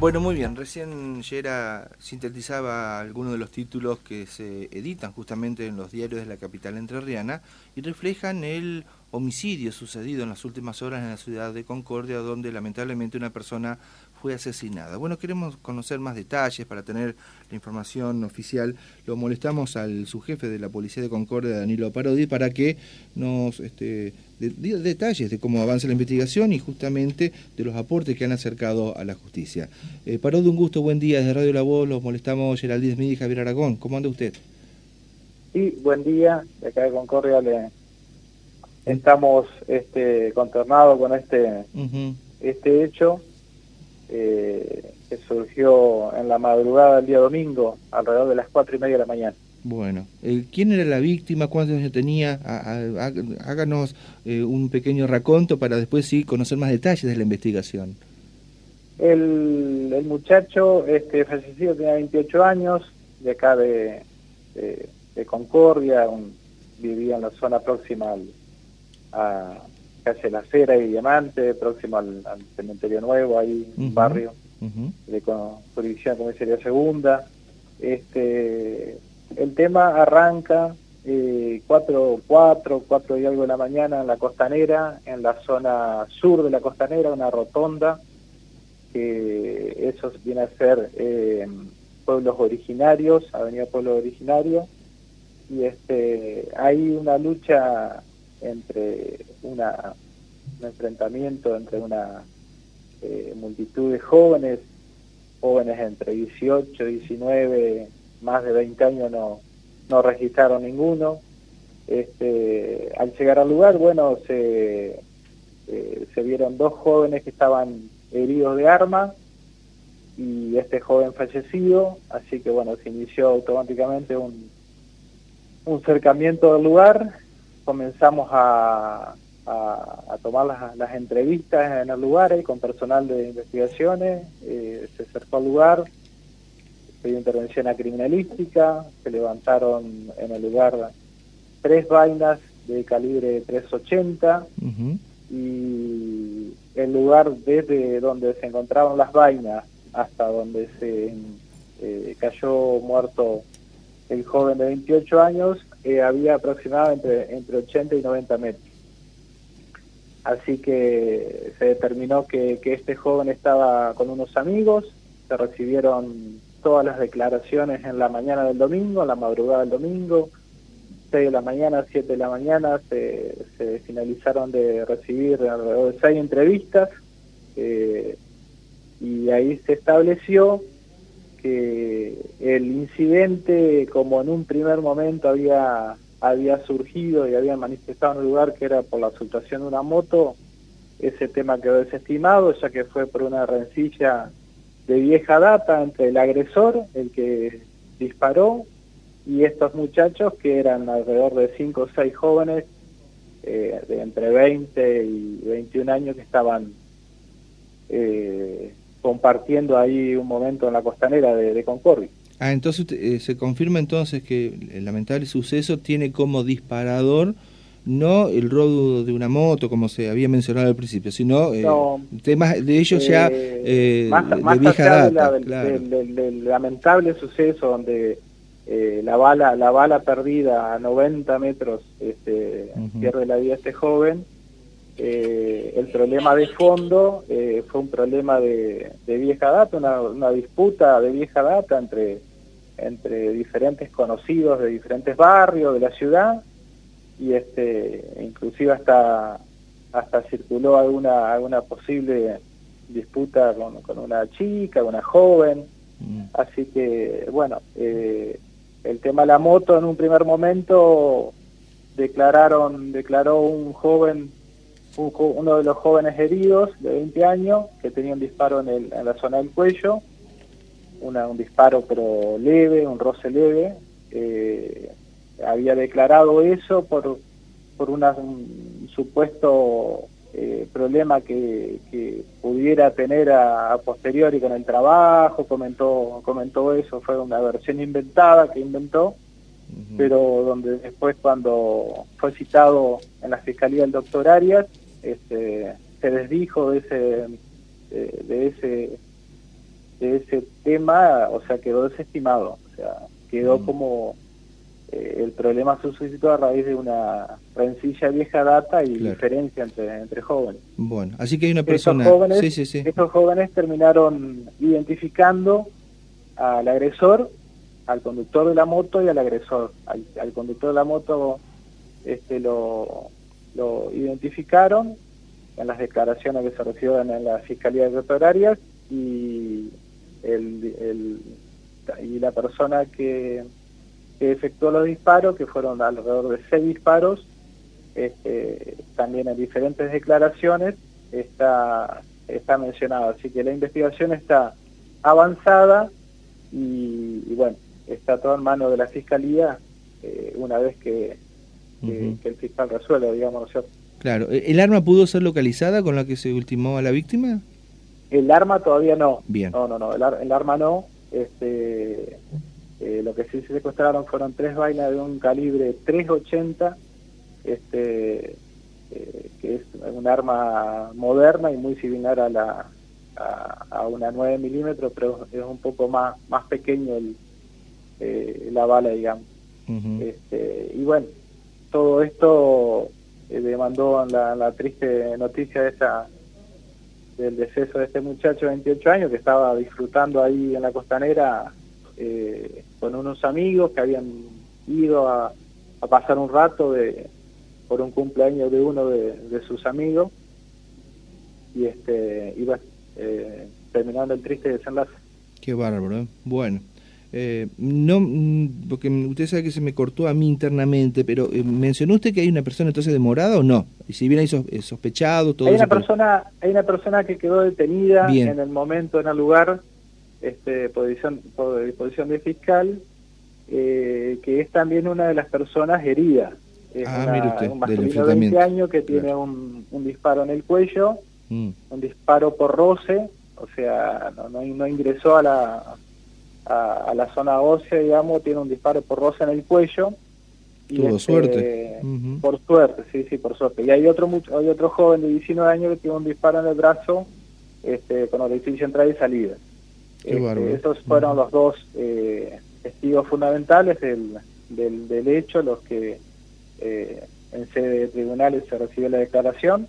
Bueno, muy bien. Recién Yera sintetizaba algunos de los títulos que se editan justamente en los diarios de la capital entrerriana y reflejan el homicidio sucedido en las últimas horas en la ciudad de Concordia, donde lamentablemente una persona fue asesinada. Bueno, queremos conocer más detalles para tener la información oficial. Lo molestamos al subjefe de la Policía de Concordia, Danilo Parodi, para que nos este, dé detalles de cómo avanza la investigación y justamente de los aportes que han acercado a la justicia. Eh, Parodi, un gusto, buen día. Desde Radio La Voz los molestamos Geraldine Smith y Javier Aragón. ¿Cómo anda usted? Sí, buen día. De acá de Concordia le estamos este, conternados con este, este hecho eh, que surgió en la madrugada del día domingo, alrededor de las cuatro y media de la mañana. Bueno, eh, ¿quién era la víctima? ¿Cuántos años tenía? háganos eh, un pequeño raconto para después sí conocer más detalles de la investigación. El, el muchacho este, fallecido tenía 28 años, de acá de, de, Concordia, vivía en la zona próxima al, a calle La Cera y Diamante, próximo al, cementerio nuevo, ahí un barrio de jurisdicción de comisaría segunda. Este, el tema arranca eh, 4, 4, 4 y algo de la mañana en la costanera, en la zona sur de la costanera, una rotonda, que eso viene a ser eh, pueblos originarios, Avenida Pueblo Originario, y este, hay una lucha entre una, un enfrentamiento entre una eh, multitud de jóvenes, jóvenes entre 18, 19, más de 20 años no, no registraron ninguno. Este, al llegar al lugar, bueno, se, eh, se vieron dos jóvenes que estaban heridos de arma y este joven fallecido, así que bueno, se inició automáticamente un, un cercamiento del lugar comenzamos a, tomar las, entrevistas en el lugar eh, con personal de investigaciones, eh, se acercó al lugar, se dio intervención a criminalística, se levantaron en el lugar tres vainas de calibre 380 y el lugar desde donde se encontraban las vainas hasta donde se eh, cayó muerto el joven de 28 años eh, había aproximadamente entre 80 y 90 metros. Así que se determinó que, este joven estaba con unos amigos, se recibieron todas las declaraciones en la mañana del domingo, en la madrugada del domingo, 6 de la mañana, 7 de la mañana, se, finalizaron de recibir alrededor de 6 entrevistas eh, y ahí se estableció el incidente, como en un primer momento había, había surgido y había manifestado en el lugar que era por la situación de una moto, ese tema quedó desestimado, ya que fue por una rencilla de vieja data entre el agresor, el que disparó, y estos muchachos que eran alrededor de 5 o 6 jóvenes eh, de entre 20 y 21 años que estaban eh, compartiendo ahí un momento en la costanera de, Concordia. Ah, entonces eh, se confirma entonces que el lamentable suceso tiene como disparador no el robo de una moto como se había mencionado al principio, sino eh, temas de ellos ya eh, más, de vieja data, del, lamentable suceso donde la bala la bala perdida a 90 metros este, pierde la vida este joven eh, el problema de fondo eh, fue un problema de, vieja data, una, disputa de vieja data entre, entre diferentes conocidos de diferentes barrios de la ciudad y este inclusive hasta hasta circuló alguna alguna posible disputa con, una chica, una joven, mm. así que bueno, eh, el tema de la moto en un primer momento declararon declaró un joven uno de los jóvenes heridos de 20 años que tenía un disparo en, el, en la zona del cuello, una, un disparo pero leve, un roce leve. Eh, había declarado eso por, por una, un supuesto eh, problema que, pudiera tener a, posteriori con el trabajo, comentó, comentó eso, fue una versión inventada que inventó, pero donde después cuando fue citado en la Fiscalía el doctor Arias, este, se desdijo de ese, de, ese de ese tema, o sea, quedó desestimado, o sea, quedó mm. como eh, el problema suscitó a raíz de una rencilla vieja data y diferencia entre, entre jóvenes. Bueno, así que hay una persona... Estos jóvenes, sí, Estos jóvenes terminaron identificando al agresor, al conductor de la moto y al agresor. Al, conductor de la moto este lo, lo identificaron en las declaraciones que se recibieron en la Fiscalía de y, el, y la persona que, efectuó los disparos, que fueron alrededor de seis disparos, este, también en diferentes declaraciones está, está mencionado. Así que la investigación está avanzada y, bueno, está todo en manos de la Fiscalía eh, una vez que, el fiscal resuelva, digamos, ¿no es cierto? Claro, ¿el arma pudo ser localizada con la que se ultimó a la víctima? El arma todavía no. Bien. No, no, no, el, arma no. Este, eh, lo que sí se secuestraron fueron tres vainas de un calibre 380, este, eh, que es un arma moderna y muy similar a la a, una 9 milímetros, pero es un poco más más pequeño el, eh, la bala, digamos. este, y bueno, todo esto demandó la, la triste noticia esa del deceso de este muchacho de 28 años que estaba disfrutando ahí en la costanera eh, con unos amigos que habían ido a, pasar un rato de, por un cumpleaños de uno de, sus amigos y este iba eh, terminando el triste desenlace. Qué bárbaro, ¿eh? Bueno. Eh, no, mm, porque usted sabe que se me cortó a mí internamente, pero eh, mencionó usted que hay una persona entonces demorada o no? Y si bien hay eh, sospechado, todo hay una persona, hay una persona que quedó detenida en el momento, en el lugar, este, posición, posición de fiscal, que es también una de las personas heridas. Es ah, mire usted, un masculino de 20 años que tiene un, disparo en el cuello, mm. un disparo por roce, o sea, no, no ingresó a la a, la zona ósea, digamos, tiene un disparo por rosa en el cuello. Y Tuvo este, suerte. Por suerte, sí, sí, por suerte. Y hay otro hay otro joven de 19 años que tiene un disparo en el brazo este, con orificio entrada y salida. Este, esos fueron los dos eh, testigos fundamentales del, del, hecho, los que eh, en sede de tribunales se recibió la declaración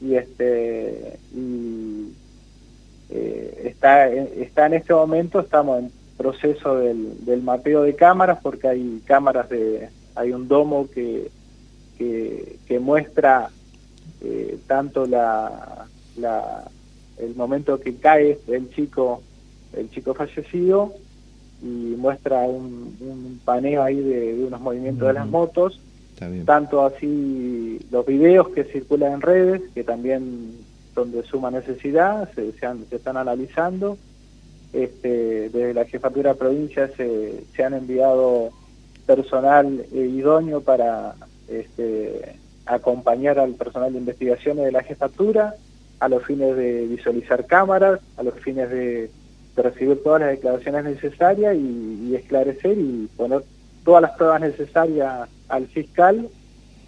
y este y eh, está, está en este momento, estamos en proceso del, del, mapeo de cámaras porque hay cámaras de, hay un domo que, que, muestra eh, tanto la, la, el momento que cae el chico, el chico fallecido y muestra un, un paneo ahí de, unos movimientos de las motos, tanto así los videos que circulan en redes, que también donde suma necesidad, se, se, están analizando. Este, desde la jefatura de provincia se, se han enviado personal eh, idóneo para este, acompañar al personal de investigaciones de la jefatura a los fines de visualizar cámaras, a los fines de, recibir todas las declaraciones necesarias y, esclarecer y poner todas las pruebas necesarias al fiscal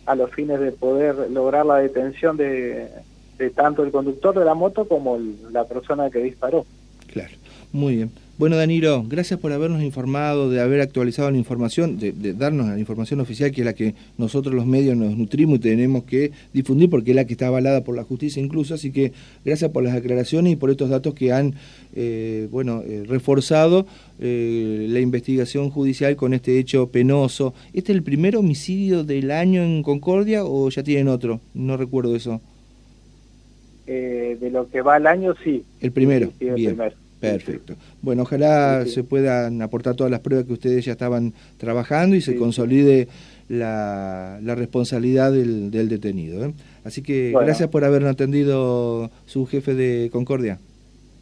a los fines de poder lograr la detención de, de tanto el conductor de la moto como la persona que disparó. Claro, muy bien. Bueno, Danilo, gracias por habernos informado, de haber actualizado la información, de, darnos la información oficial que es la que nosotros los medios nos nutrimos y tenemos que difundir porque es la que está avalada por la justicia incluso. Así que gracias por las aclaraciones y por estos datos que han, eh, bueno, eh, reforzado eh, la investigación judicial con este hecho penoso. ¿Este es el primer homicidio del año en Concordia o ya tienen otro? No recuerdo eso. Eh, de lo que va al año, sí. El primero, bien. Perfecto. Bueno, ojalá se puedan aportar todas las pruebas que ustedes ya estaban trabajando y se consolide la, la, responsabilidad del, del detenido. ¿eh? Así que gracias por habernos atendido su jefe de Concordia.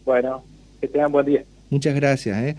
Bueno, que tengan buen día. Muchas gracias. ¿eh?